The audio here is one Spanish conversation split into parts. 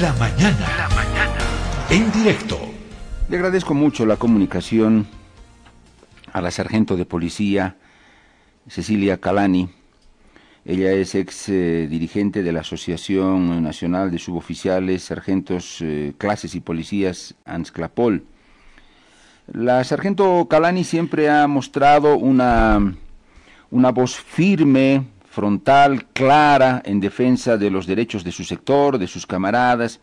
La mañana. La mañana. En directo. Le agradezco mucho la comunicación a la sargento de policía Cecilia Calani. Ella es ex eh, dirigente de la Asociación Nacional de Suboficiales, Sargentos, eh, Clases y Policías, ANSCLAPOL. La sargento Calani siempre ha mostrado una, una voz firme, frontal, clara, en defensa de los derechos de su sector, de sus camaradas,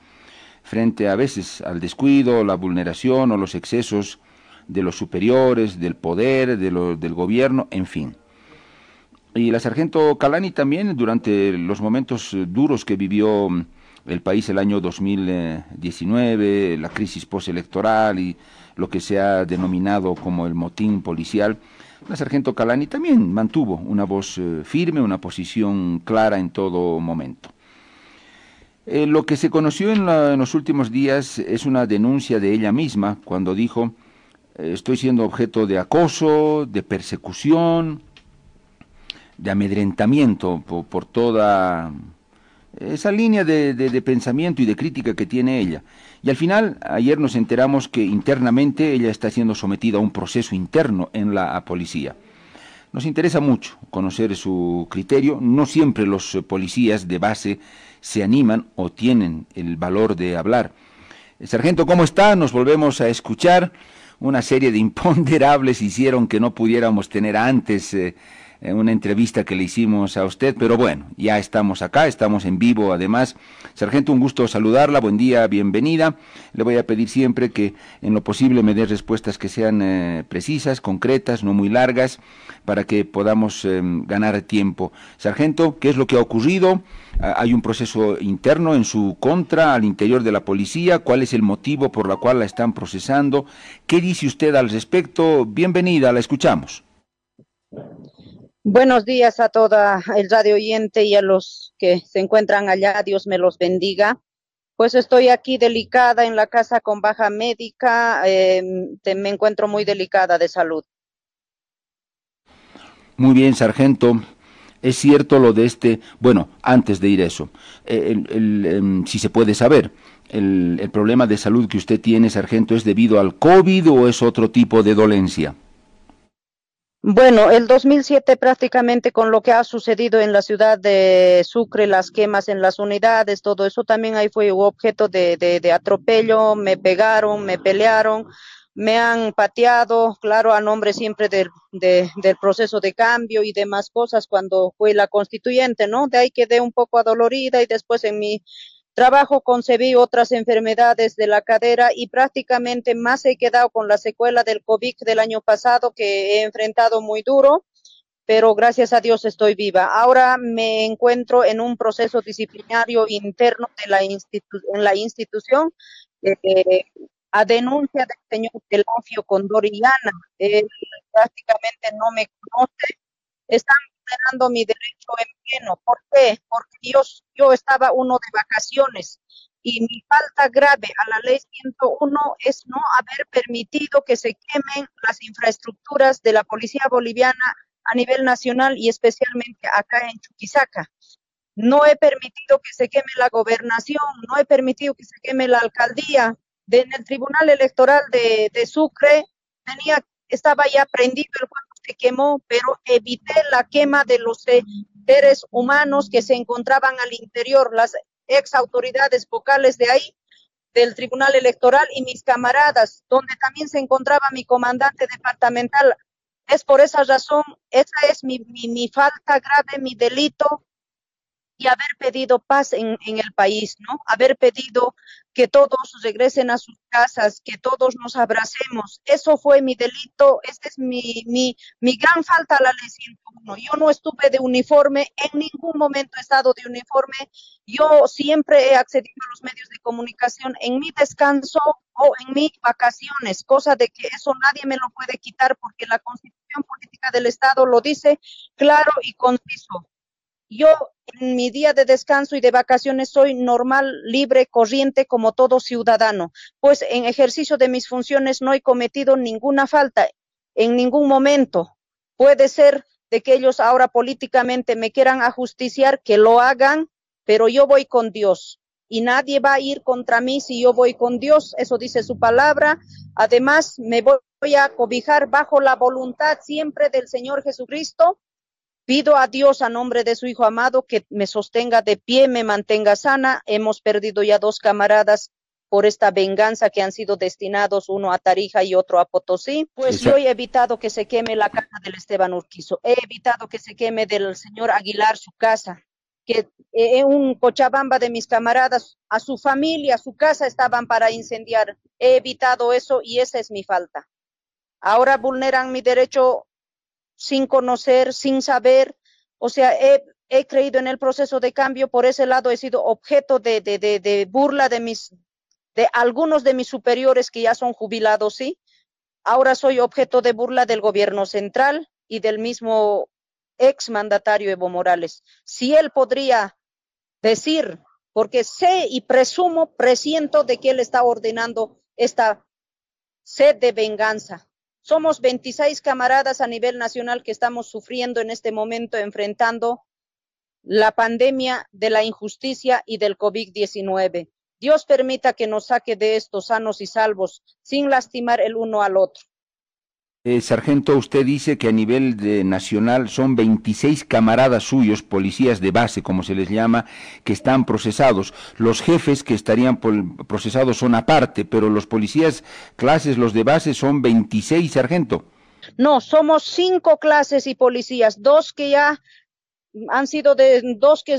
frente a veces al descuido, la vulneración o los excesos de los superiores, del poder, de del gobierno, en fin. Y la sargento Calani también, durante los momentos duros que vivió el país el año 2019, la crisis postelectoral y lo que se ha denominado como el motín policial, la sargento Calani también mantuvo una voz eh, firme, una posición clara en todo momento. Eh, lo que se conoció en, los últimos días es una denuncia de ella misma cuando dijo, eh, estoy siendo objeto de acoso, de persecución, de amedrentamiento por toda esa línea de, pensamiento y de crítica que tiene ella. Y al final, ayer nos enteramos que internamente ella está siendo sometida a un proceso interno en la policía. Nos interesa mucho conocer su criterio. No siempre los policías de base se animan o tienen el valor de hablar. Sargento, ¿cómo está? Nos volvemos a escuchar. Una serie de imponderables hicieron que no pudiéramos tener antes eh, en una entrevista que le hicimos a usted, pero bueno, ya estamos acá, estamos en vivo además. Sargento, un gusto saludarla, buen día, bienvenida. Le voy a pedir siempre que en lo posible me dé respuestas que sean eh, precisas, concretas, no muy largas, para que podamos em, ganar tiempo. Sargento, ¿qué es lo que ha ocurrido? Ah, ¿Hay un proceso interno en su contra al interior de la policía? ¿Cuál es el motivo por la cual la están procesando? ¿Qué dice usted al respecto? Bienvenida, la escuchamos. Buenos días a toda el radio oyente y a los que se encuentran allá. Dios me los bendiga. Pues estoy aquí delicada en la casa con baja médica. Em, me encuentro muy delicada de salud. Muy bien, sargento. Es cierto lo de este, bueno, antes de ir eso, eh, em, si se puede saber, el, el problema de salud que usted tiene, sargento, ¿es debido al COVID o es otro tipo de dolencia? Bueno, el 2007 prácticamente con lo que ha sucedido en la ciudad de Sucre, las quemas en las unidades, todo eso también ahí fue objeto de, de, atropello, me pegaron, me pelearon, me han pateado, claro, a nombre siempre del, del proceso de cambio y demás cosas cuando fue la constituyente, ¿no? De ahí quedé un poco adolorida y después en mi trabajo concebí otras enfermedades de la cadera y prácticamente más he quedado con la secuela del COVID del año pasado que he enfrentado muy duro, pero gracias a Dios estoy viva. Ahora me encuentro en un proceso disciplinario interno de la en la institución eh, a denuncia del señor Pelafio Condoriana. Él prácticamente no me conoce. Están vulnerando mi derecho en pleno. ¿Por qué? Porque yo, yo estaba uno de vacaciones y mi falta grave a la ley 101 es no haber permitido que se quemen las infraestructuras de la policía boliviana a nivel nacional y especialmente acá en Chuquisaca. No he permitido que se queme la gobernación, no he permitido que se queme la alcaldía. De, en el Tribunal Electoral de, de Sucre tenía, estaba ya prendido el quemó, pero evité la quema de los seres humanos que se encontraban al interior, las ex autoridades vocales de ahí, del Tribunal Electoral y mis camaradas, donde también se encontraba mi comandante departamental. Es por esa razón, esa es mi, mi, mi falta grave, mi delito, y haber pedido paz en, en, el país, ¿no? Haber pedido que todos regresen a sus casas, que todos nos abracemos. Eso fue mi delito, esta es mi, mi, mi gran falta a la ley 101. Yo no estuve de uniforme, en ningún momento he estado de uniforme. Yo siempre he accedido a los medios de comunicación en mi descanso o en mis vacaciones, cosa de que eso nadie me lo puede quitar porque la constitución política del Estado lo dice claro y conciso yo en mi día de descanso y de vacaciones soy normal, libre, corriente como todo ciudadano, pues en ejercicio de mis funciones no he cometido ninguna falta en ningún momento. Puede ser de que ellos ahora políticamente me quieran ajusticiar, que lo hagan, pero yo voy con Dios. y nadie va a ir contra mí si yo voy con Dios, eso dice su palabra. Además, me voy a cobijar bajo la voluntad siempre del Señor Jesucristo. Pido a Dios a nombre de su Hijo amado que me sostenga de pie, me mantenga sana. Hemos perdido ya dos camaradas por esta venganza que han sido destinados uno a Tarija y otro a Potosí, pues yo he evitado que se queme la casa del Esteban Urquizo, he evitado que se queme del señor Aguilar su casa, que en un Cochabamba de mis camaradas, a su familia, a su casa estaban para incendiar. He evitado eso y esa es mi falta. Ahora vulneran mi derecho sin conocer, sin saber. O sea, he, creído en el proceso de cambio, por ese lado he sido objeto de, de, de, burla de mis, de algunos de mis superiores que ya son jubilados, sí. Ahora soy objeto de burla del gobierno central y del mismo ex mandatario Evo Morales. Si él podría decir, porque sé y presumo, presiento de que él está ordenando esta sed de venganza. Somos 26 camaradas a nivel nacional que estamos sufriendo en este momento, enfrentando la pandemia de la injusticia y del COVID-19. Dios permita que nos saque de estos sanos y salvos, sin lastimar el uno al otro. Eh, sargento, usted dice que a nivel de nacional son 26 camaradas suyos, policías de base, como se les llama, que están procesados. Los jefes que estarían procesados son aparte, pero los policías clases, los de base, son 26, sargento. No, somos cinco clases y policías, dos que ya han sido de, dos que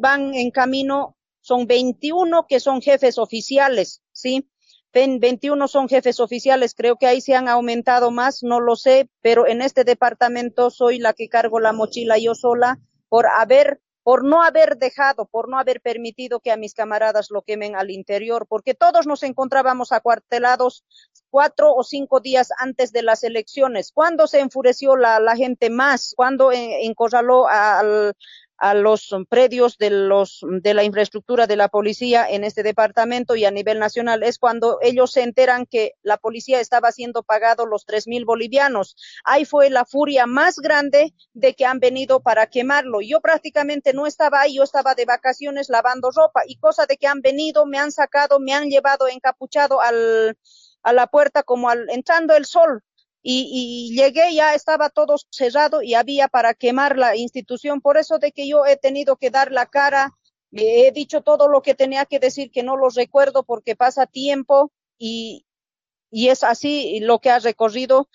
van en camino, son 21 que son jefes oficiales, ¿sí? 21 son jefes oficiales, creo que ahí se han aumentado más, no lo sé, pero en este departamento soy la que cargo la mochila yo sola por haber por no haber dejado, por no haber permitido que a mis camaradas lo quemen al interior, porque todos nos encontrábamos acuartelados cuatro o cinco días antes de las elecciones. ¿Cuándo se enfureció la, la gente más? ¿Cuándo encorraló al, a los predios de los de la infraestructura de la policía en este departamento y a nivel nacional es cuando ellos se enteran que la policía estaba siendo pagado los tres mil bolivianos. Ahí fue la furia más grande de que han venido para quemarlo. Yo prácticamente no estaba ahí, yo estaba de vacaciones lavando ropa y cosa de que han venido, me han sacado, me han llevado encapuchado al a la puerta como al entrando el sol y, llegué, ya estaba todo cerrado y había para quemar la institución. Por eso de que yo he tenido que dar la cara, he dicho todo lo que tenía que decir, que no lo recuerdo porque pasa tiempo y, y es así lo que ha recorrido.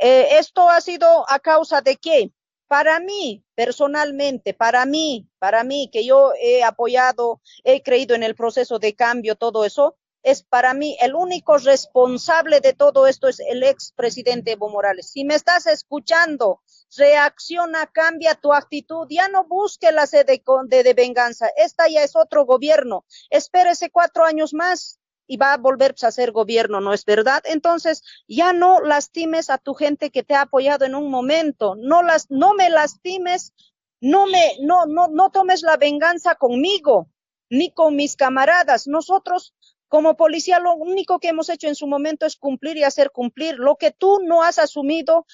Eh, esto ha sido a causa de qué? Para mí, personalmente, para mí, para mí, que yo he apoyado, he creído en el proceso de cambio, todo eso, es para mí el único responsable de todo esto es el expresidente Evo Morales. Si me estás escuchando, reacciona, cambia tu actitud, ya no busque la sede de, de venganza. Esta ya es otro gobierno. Espérese cuatro años más y va a volverse a ser gobierno, ¿no es verdad? Entonces, ya no lastimes a tu gente que te ha apoyado en un momento, no las, no me lastimes, no me, no, no, no tomes la venganza conmigo, ni con mis camaradas. Nosotros como policía, lo único que hemos hecho en su momento es cumplir y hacer cumplir. Lo que tú no has asumido,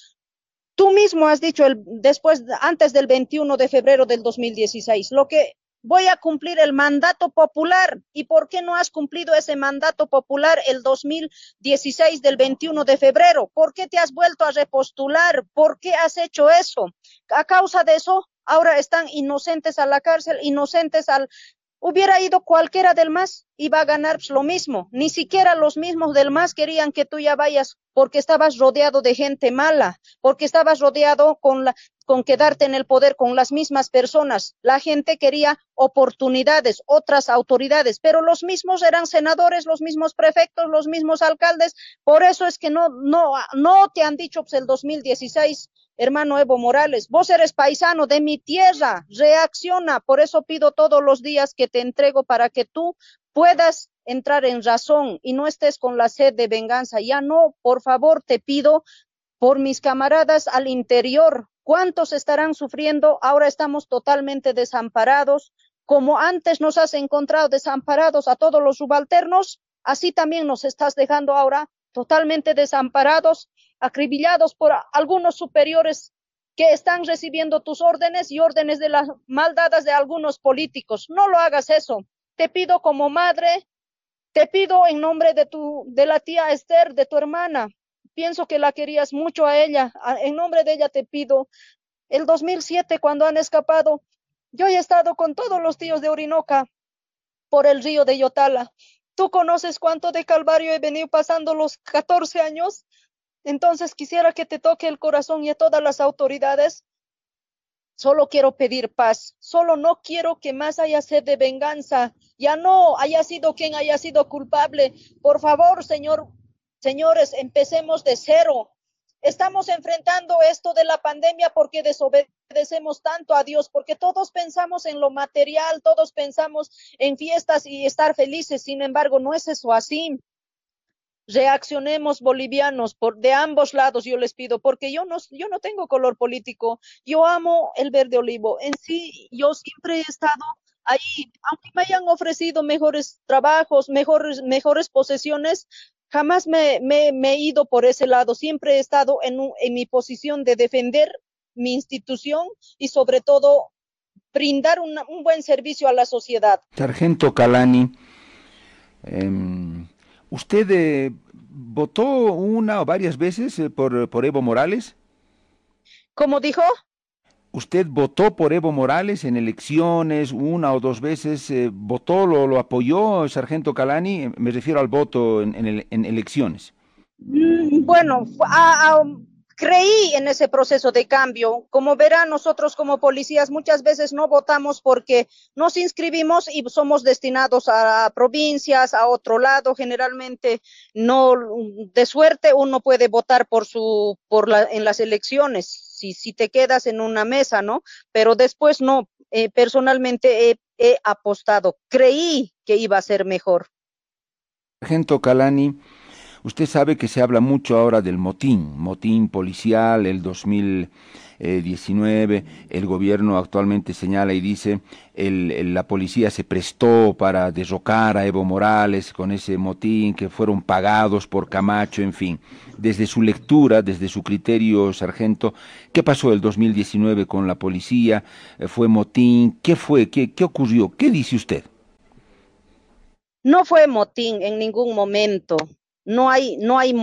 tú mismo has dicho el, después, antes del 21 de febrero del 2016, lo que voy a cumplir el mandato popular. ¿Y por qué no has cumplido ese mandato popular el 2016 del 21 de febrero? ¿Por qué te has vuelto a repostular? ¿Por qué has hecho eso? A causa de eso, ahora están inocentes a la cárcel, inocentes al, Hubiera ido cualquiera del MAS, iba a ganar lo mismo. Ni siquiera los mismos del MAS querían que tú ya vayas porque estabas rodeado de gente mala, porque estabas rodeado con, la, con quedarte en el poder con las mismas personas. La gente quería oportunidades, otras autoridades, pero los mismos eran senadores, los mismos prefectos, los mismos alcaldes. Por eso es que no, no, no te han dicho pues, el 2016 hermano Evo Morales, vos eres paisano de mi tierra, reacciona, por eso pido todos los días que te entrego para que tú puedas entrar en razón y no estés con la sed de venganza. Ya no, por favor, te pido por mis camaradas al interior. ¿Cuántos estarán sufriendo? Ahora estamos totalmente desamparados. Como antes nos has encontrado desamparados a todos los subalternos, así también nos estás dejando ahora totalmente desamparados acribillados por algunos superiores que están recibiendo tus órdenes y órdenes de las maldadas de algunos políticos. No lo hagas eso. Te pido como madre, te pido en nombre de tu, de la tía Esther, de tu hermana. Pienso que la querías mucho a ella. En nombre de ella te pido. El 2007, cuando han escapado, yo he estado con todos los tíos de Orinoca por el río de Yotala. ¿Tú conoces cuánto de calvario he venido pasando los 14 años? Entonces quisiera que te toque el corazón y a todas las autoridades. Solo quiero pedir paz. Solo no quiero que más haya sed de venganza. Ya no haya sido quien haya sido culpable. Por favor, señor, señores, empecemos de cero. Estamos enfrentando esto de la pandemia porque desobedecemos tanto a Dios, porque todos pensamos en lo material, todos pensamos en fiestas y estar felices. Sin embargo, no es eso así reaccionemos bolivianos de ambos lados yo les pido porque yo no yo no tengo color político yo amo el verde olivo. En sí yo siempre he estado ahí aunque me hayan ofrecido mejores trabajos mejores mejores posesiones jamás me, me, me he ido por ese lado. Siempre he estado en, en mi posición de defender mi institución y sobre todo brindar un, un buen servicio a la sociedad. Sargento Calani eh ¿Usted eh, votó una o varias veces eh, por, por Evo Morales? ¿Cómo dijo? ¿Usted votó por Evo Morales en elecciones una o dos veces? Eh, ¿Votó, lo, lo apoyó, Sargento Calani? Me refiero al voto en, en, en elecciones. Mm, bueno, a, a, creí en ese proceso de cambio. Como verán, nosotros como policías muchas veces no votamos porque nos inscribimos y somos destinados a provincias, a otro lado. Generalmente no, de suerte uno puede votar por su, por la, en las elecciones. Si, te quedas en una mesa, ¿no? Pero después no. Eh, personalmente he, he apostado. Creí que iba a ser mejor. Sargento Calani, Usted sabe que se habla mucho ahora del motín, motín policial, el 2019, el gobierno actualmente señala y dice, el, la policía se prestó para derrocar a Evo Morales con ese motín, que fueron pagados por Camacho, en fin. Desde su lectura, desde su criterio, sargento, ¿qué pasó el 2019 con la policía? ¿Fue motín? ¿Qué fue? ¿Qué, qué ocurrió? ¿Qué dice usted? No fue motín en ningún momento no hay, no hay,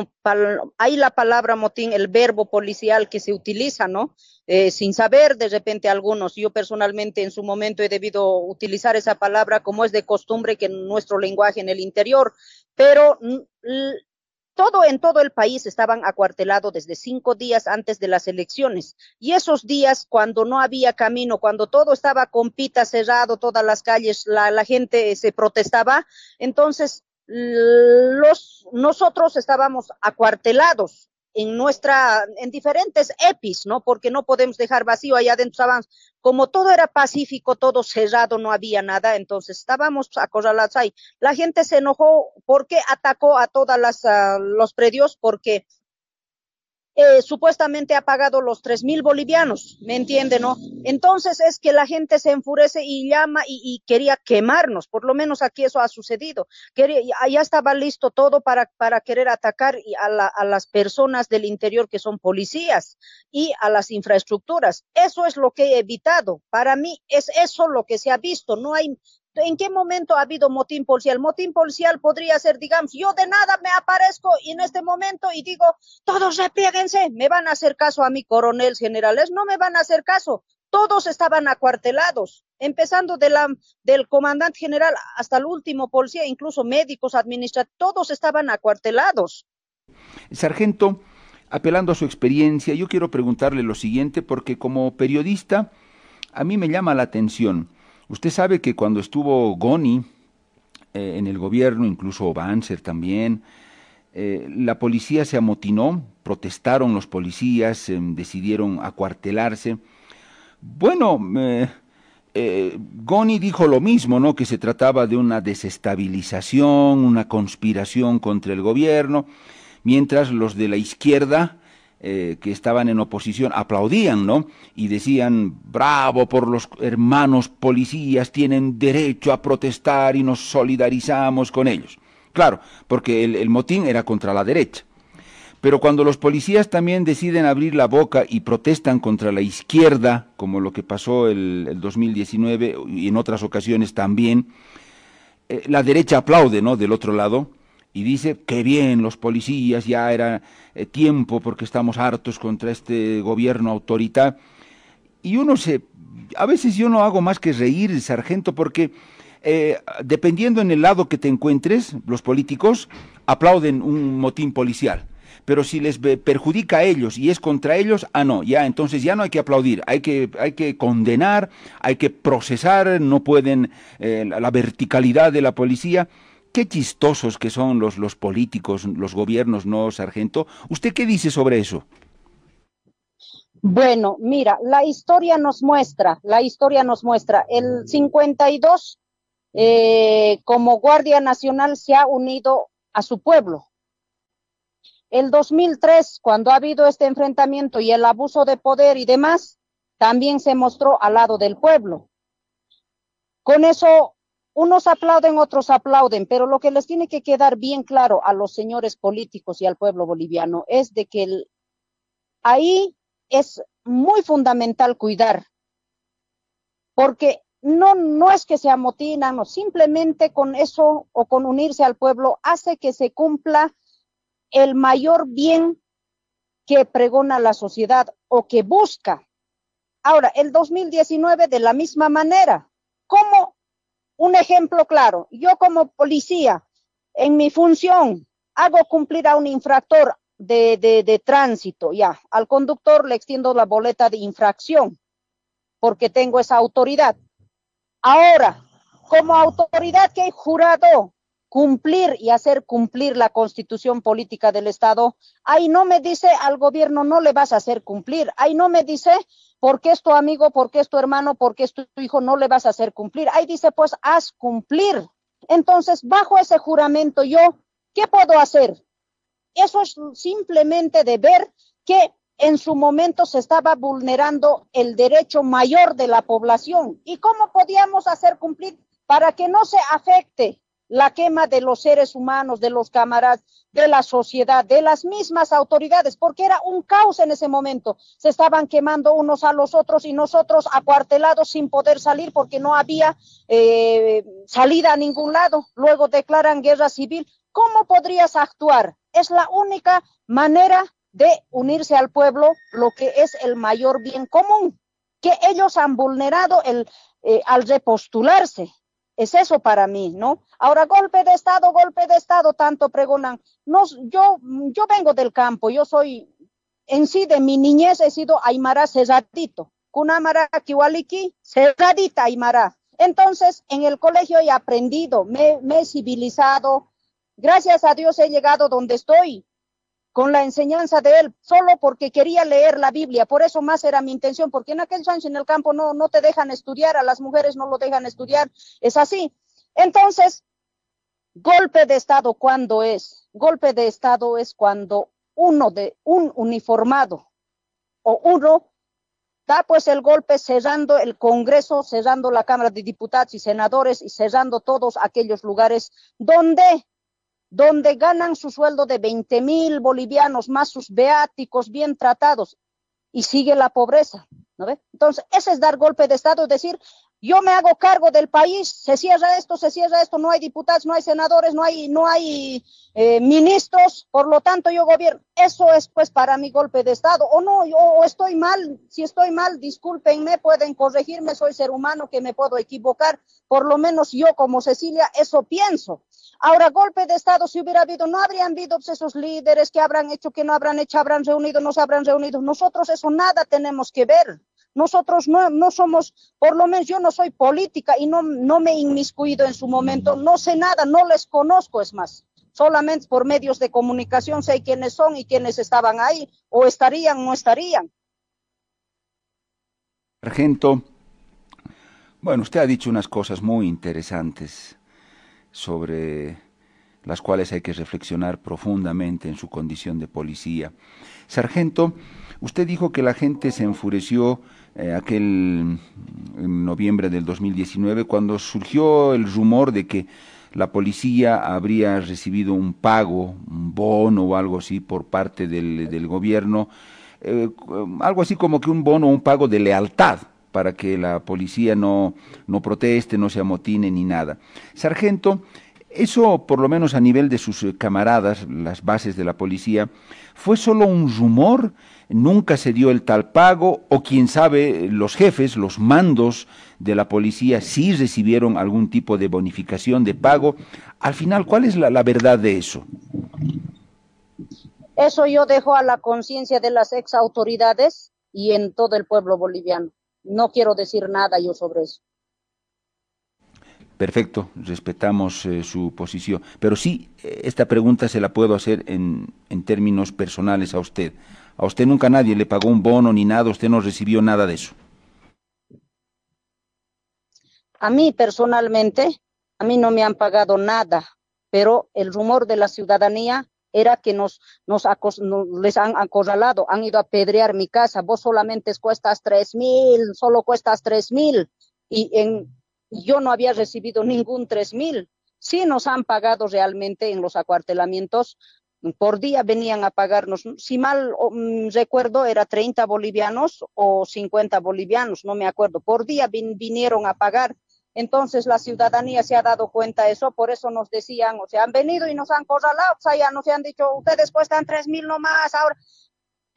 hay la palabra motín, el verbo policial que se utiliza, ¿no? Eh, sin saber de repente algunos, yo personalmente en su momento he debido utilizar esa palabra como es de costumbre que en nuestro lenguaje en el interior, pero todo en todo el país estaban acuartelados desde cinco días antes de las elecciones. Y esos días, cuando no había camino, cuando todo estaba con pita cerrado, todas las calles, la, la gente se protestaba, entonces los, nosotros estábamos acuartelados en nuestra, en diferentes EPIs, ¿no? Porque no podemos dejar vacío allá adentro estábamos, como todo era pacífico, todo cerrado, no había nada, entonces estábamos acorralados ahí. La gente se enojó porque atacó a todas las, uh, los predios, porque eh, supuestamente ha pagado los tres mil bolivianos, ¿me entiende, no? Entonces es que la gente se enfurece y llama y, quería quemarnos, por lo menos aquí eso ha sucedido. Quería, ya estaba listo todo para, para querer atacar a, la, a las personas del interior que son policías y a las infraestructuras. Eso es lo que he evitado. Para mí es eso lo que se ha visto. No hay, ¿En qué momento ha habido motín policial? Motín policial podría ser, digamos, yo de nada me aparezco en este momento y digo, todos replieguense, me van a hacer caso a mi coronel generales, no me van a hacer caso. Todos estaban acuartelados, empezando del comandante general hasta el último policía, incluso médicos, administrativos, todos estaban acuartelados. Sargento, apelando a su experiencia, yo quiero preguntarle lo siguiente, porque como periodista, a mí me llama la atención Usted sabe que cuando estuvo Goni eh, en el gobierno, incluso Banzer también, eh, la policía se amotinó, protestaron los policías, eh, decidieron acuartelarse. Bueno, Goni dijo lo mismo, ¿no? Que se trataba de una desestabilización, una conspiración contra el gobierno, mientras los de la izquierda eh, que estaban en oposición aplaudían, ¿no? Y decían, bravo por los hermanos policías, tienen derecho a protestar y nos solidarizamos con ellos. Claro, porque el, motín era contra la derecha. Pero cuando los policías también deciden abrir la boca y protestan contra la izquierda, como lo que pasó el, el 2019 y en otras ocasiones también, eh, la derecha aplaude, ¿no? Del otro lado y dice que bien los policías, ya era eh, tiempo porque estamos hartos contra este gobierno autoritario. Y uno se, a veces yo no hago más que reír, sargento, porque eh, dependiendo en el lado que te encuentres, los políticos aplauden un motín policial. Pero si les perjudica a ellos y es contra ellos, ah, no, ya, entonces ya no hay que aplaudir, hay que, hay que condenar, hay que procesar, no pueden, eh, la verticalidad de la policía. Qué chistosos que son los, los políticos, los gobiernos, ¿no, sargento? ¿Usted qué dice sobre eso? Bueno, mira, la historia nos muestra, la historia nos muestra, el 52 eh, como Guardia Nacional se ha unido a su pueblo. El 2003, cuando ha habido este enfrentamiento y el abuso de poder y demás, también se mostró al lado del pueblo. Con eso, unos aplauden, otros aplauden, pero lo que les tiene que quedar bien claro a los señores políticos y al pueblo boliviano es de que ahí es muy fundamental cuidar, porque no, no es que se amotinan, no, simplemente con eso o con unirse al pueblo hace que se cumpla el mayor bien que pregona la sociedad o que busca. Ahora, el 2019 de la misma manera, un ejemplo claro, yo como policía, en mi función, hago cumplir a un infractor de, de, de tránsito, ya, al conductor le extiendo la boleta de infracción porque tengo esa autoridad. Ahora, como autoridad que he jurado cumplir y hacer cumplir la constitución política del Estado, ahí no me dice al gobierno no le vas a hacer cumplir, ahí no me dice porque es tu amigo, porque es tu hermano, porque es tu hijo, no le vas a hacer cumplir, ahí dice pues haz cumplir. Entonces, bajo ese juramento yo, ¿qué puedo hacer? Eso es simplemente de ver que en su momento se estaba vulnerando el derecho mayor de la población. ¿Y cómo podíamos hacer cumplir para que no se afecte la quema de los seres humanos, de los cámaras, de la sociedad, de las mismas autoridades, porque era un caos en ese momento. Se estaban quemando unos a los otros y nosotros acuartelados sin poder salir porque no había eh, salida a ningún lado. Luego declaran guerra civil. ¿Cómo podrías actuar? Es la única manera de unirse al pueblo, lo que es el mayor bien común, que ellos han vulnerado el, eh, al repostularse. Es eso para mí, ¿no? Ahora, golpe de Estado, golpe de Estado, tanto pregonan. No, yo, yo vengo del campo, yo soy, en sí, de mi niñez he sido Aymara cerradito. Kunamara Kiwaliki, cerradita Aymara. Entonces, en el colegio he aprendido, me, me he civilizado. Gracias a Dios he llegado donde estoy con la enseñanza de él, solo porque quería leer la Biblia. Por eso más era mi intención, porque en aquel chance en el campo no, no te dejan estudiar, a las mujeres no lo dejan estudiar. Es así. Entonces, golpe de Estado, ¿cuándo es? Golpe de Estado es cuando uno de un uniformado o uno da pues el golpe cerrando el Congreso, cerrando la Cámara de Diputados y Senadores y cerrando todos aquellos lugares donde donde ganan su sueldo de 20 mil bolivianos más sus beáticos bien tratados y sigue la pobreza. ¿no ve? Entonces, ese es dar golpe de Estado, es decir, yo me hago cargo del país, se cierra esto, se cierra esto, no hay diputados, no hay senadores, no hay, no hay eh, ministros, por lo tanto yo gobierno. Eso es pues para mi golpe de Estado. O no, yo estoy mal, si estoy mal, discúlpenme, pueden corregirme, soy ser humano que me puedo equivocar, por lo menos yo como Cecilia eso pienso. Ahora, golpe de Estado, si hubiera habido, no habrían habido pues, esos líderes que habrán hecho, que no habrán hecho, habrán reunido, no se habrán reunido. Nosotros eso nada tenemos que ver. Nosotros no, no somos, por lo menos yo no soy política y no, no me he inmiscuido en su momento, no sé nada, no les conozco, es más. Solamente por medios de comunicación sé quiénes son y quiénes estaban ahí, o estarían o no estarían. Sargento, bueno, usted ha dicho unas cosas muy interesantes sobre las cuales hay que reflexionar profundamente en su condición de policía. Sargento, usted dijo que la gente se enfureció eh, aquel en noviembre del 2019 cuando surgió el rumor de que la policía habría recibido un pago, un bono o algo así por parte del, del gobierno, eh, algo así como que un bono o un pago de lealtad para que la policía no, no proteste, no se amotine ni nada. Sargento, eso, por lo menos a nivel de sus camaradas, las bases de la policía, fue solo un rumor, nunca se dio el tal pago, o quién sabe, los jefes, los mandos de la policía sí recibieron algún tipo de bonificación de pago. Al final, ¿cuál es la, la verdad de eso? Eso yo dejo a la conciencia de las ex autoridades y en todo el pueblo boliviano. No quiero decir nada yo sobre eso. Perfecto, respetamos eh, su posición. Pero sí, esta pregunta se la puedo hacer en, en, términos personales a usted. A usted nunca nadie le pagó un bono ni nada, usted no recibió nada de eso. A mí personalmente, a mí no me han pagado nada, pero el rumor de la ciudadanía era que nos, nos, acos, nos, les han acorralado, han ido a pedrear mi casa, vos solamente cuestas tres mil, solo cuestas tres mil, y en, yo no había recibido ningún tres mil. Sí nos han pagado realmente en los acuartelamientos, por día venían a pagarnos, si mal um, recuerdo, era 30 bolivianos o 50 bolivianos, no me acuerdo, por día vin, vinieron a pagar entonces la ciudadanía se ha dado cuenta de eso, por eso nos decían, o sea, han venido y nos han corralado, o sea, ya nos han dicho, ustedes cuestan mil nomás, ahora.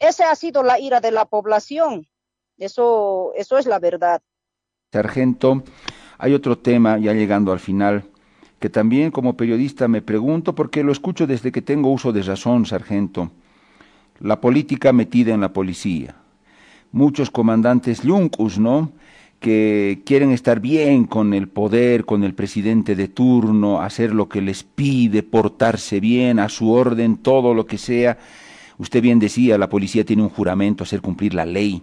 Esa ha sido la ira de la población. Eso, eso es la verdad. Sargento, hay otro tema, ya llegando al final, que también como periodista me pregunto, porque lo escucho desde que tengo uso de razón, sargento. La política metida en la policía. Muchos comandantes yuncus, ¿no? que quieren estar bien con el poder, con el presidente de turno, hacer lo que les pide, portarse bien, a su orden, todo lo que sea. Usted bien decía, la policía tiene un juramento, hacer cumplir la ley.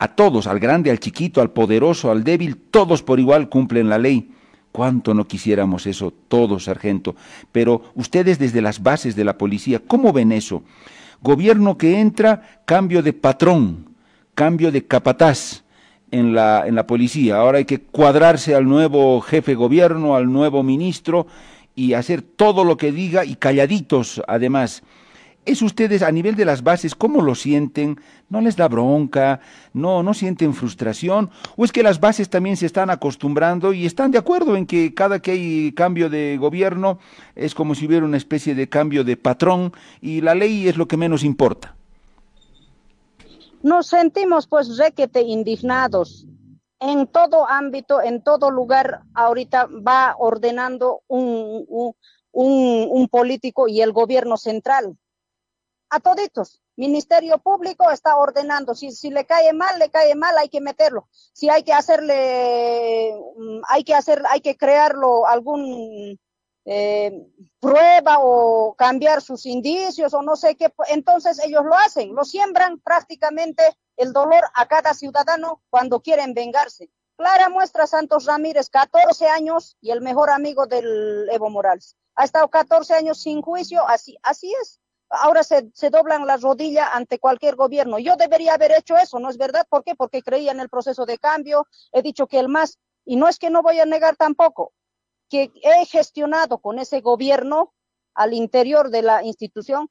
A todos, al grande, al chiquito, al poderoso, al débil, todos por igual cumplen la ley. ¿Cuánto no quisiéramos eso todos, sargento? Pero ustedes desde las bases de la policía, ¿cómo ven eso? Gobierno que entra, cambio de patrón, cambio de capataz en la, en la policía. Ahora hay que cuadrarse al nuevo jefe de gobierno, al nuevo ministro y hacer todo lo que diga y calladitos además. ¿Es ustedes a nivel de las bases cómo lo sienten? ¿No les da bronca? ¿No, no sienten frustración? ¿O es que las bases también se están acostumbrando y están de acuerdo en que cada que hay cambio de gobierno es como si hubiera una especie de cambio de patrón y la ley es lo que menos importa? nos sentimos pues requete indignados. En todo ámbito, en todo lugar, ahorita va ordenando un, un, político y el gobierno central. A toditos. Ministerio Público está ordenando. Si, si le cae mal, le cae mal, hay que meterlo. Si hay que hacerle, hay que hacer, hay que crearlo algún eh, prueba o cambiar sus indicios o no sé qué, entonces ellos lo hacen, lo siembran prácticamente el dolor a cada ciudadano cuando quieren vengarse. Clara muestra Santos Ramírez, 14 años y el mejor amigo del Evo Morales. Ha estado 14 años sin juicio, así, así es. Ahora se, doblan la rodilla ante cualquier gobierno. Yo debería haber hecho eso, ¿no es verdad? ¿Por qué? Porque creía en el proceso de cambio. He dicho que el más, y no es que no voy a negar tampoco, que he gestionado con ese gobierno al interior de la institución,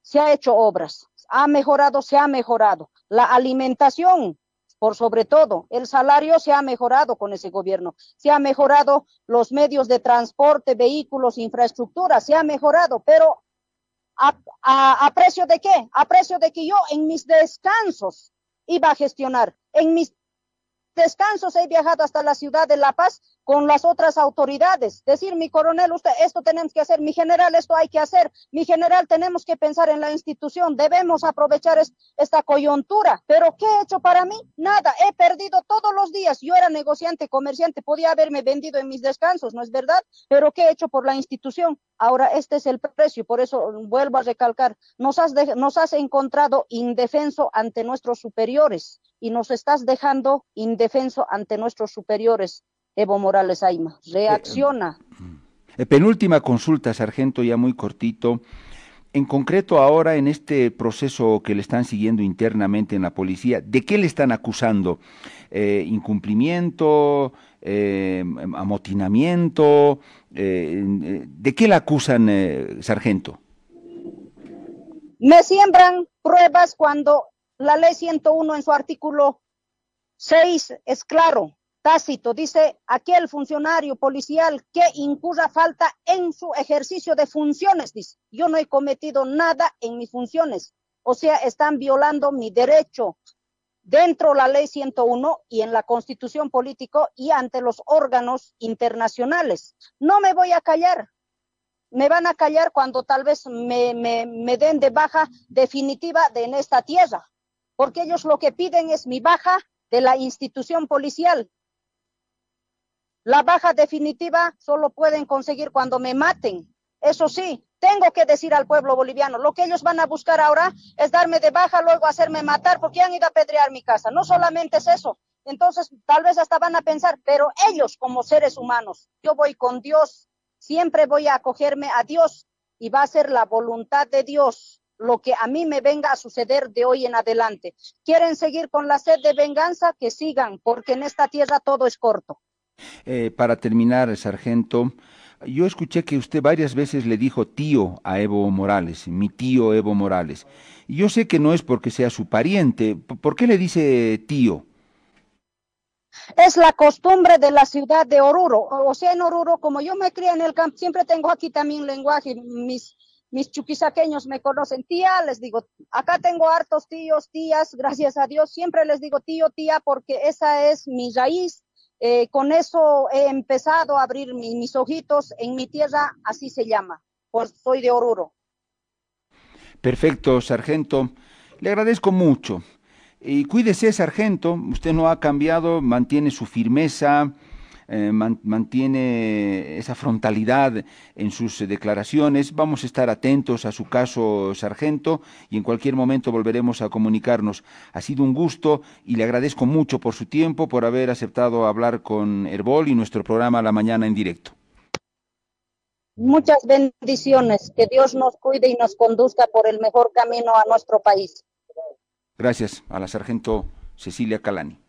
se ha hecho obras, ha mejorado, se ha mejorado. La alimentación, por sobre todo, el salario se ha mejorado con ese gobierno, se ha mejorado los medios de transporte, vehículos, infraestructura, se ha mejorado, pero a, a, precio de qué? A precio de que yo en mis descansos iba a gestionar, en mis descansos he viajado hasta la ciudad de La Paz con las otras autoridades. Decir, mi coronel, usted, esto tenemos que hacer, mi general, esto hay que hacer, mi general, tenemos que pensar en la institución, debemos aprovechar es, esta coyuntura. Pero ¿qué he hecho para mí? Nada, he perdido todos los días. Yo era negociante, comerciante, podía haberme vendido en mis descansos, ¿no es verdad? Pero ¿qué he hecho por la institución? Ahora este es el precio, por eso vuelvo a recalcar, has, nos has encontrado indefenso ante nuestros superiores y nos estás dejando indefenso ante nuestros superiores. Evo Morales Aima. Reacciona. Eh, penúltima consulta, sargento, ya muy cortito. En concreto, ahora en este proceso que le están siguiendo internamente en la policía, ¿de qué le están acusando? Eh, ¿Incumplimiento? Eh, ¿Amotinamiento? Eh, ¿De qué le acusan, eh, sargento? Me siembran pruebas cuando la ley 101 en su artículo Seis, es claro, tácito, dice aquel funcionario policial que incurra falta en su ejercicio de funciones, dice, yo no he cometido nada en mis funciones, o sea, están violando mi derecho dentro de la ley 101 y en la constitución político y ante los órganos internacionales. No me voy a callar. Me van a callar cuando tal vez me, me, me den de baja definitiva de en esta tierra, porque ellos lo que piden es mi baja de la institución policial. La baja definitiva solo pueden conseguir cuando me maten. Eso sí, tengo que decir al pueblo boliviano, lo que ellos van a buscar ahora es darme de baja, luego hacerme matar, porque han ido a pedrear mi casa. No solamente es eso. Entonces, tal vez hasta van a pensar, pero ellos como seres humanos, yo voy con Dios, siempre voy a acogerme a Dios y va a ser la voluntad de Dios lo que a mí me venga a suceder de hoy en adelante. ¿Quieren seguir con la sed de venganza? Que sigan, porque en esta tierra todo es corto. Eh, para terminar, sargento, yo escuché que usted varias veces le dijo tío a Evo Morales, mi tío Evo Morales. Yo sé que no es porque sea su pariente. ¿Por qué le dice tío? Es la costumbre de la ciudad de Oruro. O sea, en Oruro, como yo me crié en el campo, siempre tengo aquí también lenguaje. Mis, mis chuquisaqueños me conocen. Tía, les digo, acá tengo hartos tíos, tías, gracias a Dios. Siempre les digo tío, tía, porque esa es mi raíz eh, con eso he empezado a abrir mis ojitos en mi tierra, así se llama, pues soy de Oruro. Perfecto, sargento. Le agradezco mucho. Y cuídese, sargento, usted no ha cambiado, mantiene su firmeza, eh, mantiene esa frontalidad en sus declaraciones. Vamos a estar atentos a su caso, sargento, y en cualquier momento volveremos a comunicarnos. Ha sido un gusto y le agradezco mucho por su tiempo, por haber aceptado hablar con Herbol y nuestro programa La Mañana en directo. Muchas bendiciones. Que Dios nos cuide y nos conduzca por el mejor camino a nuestro país. Gracias a la sargento Cecilia Calani.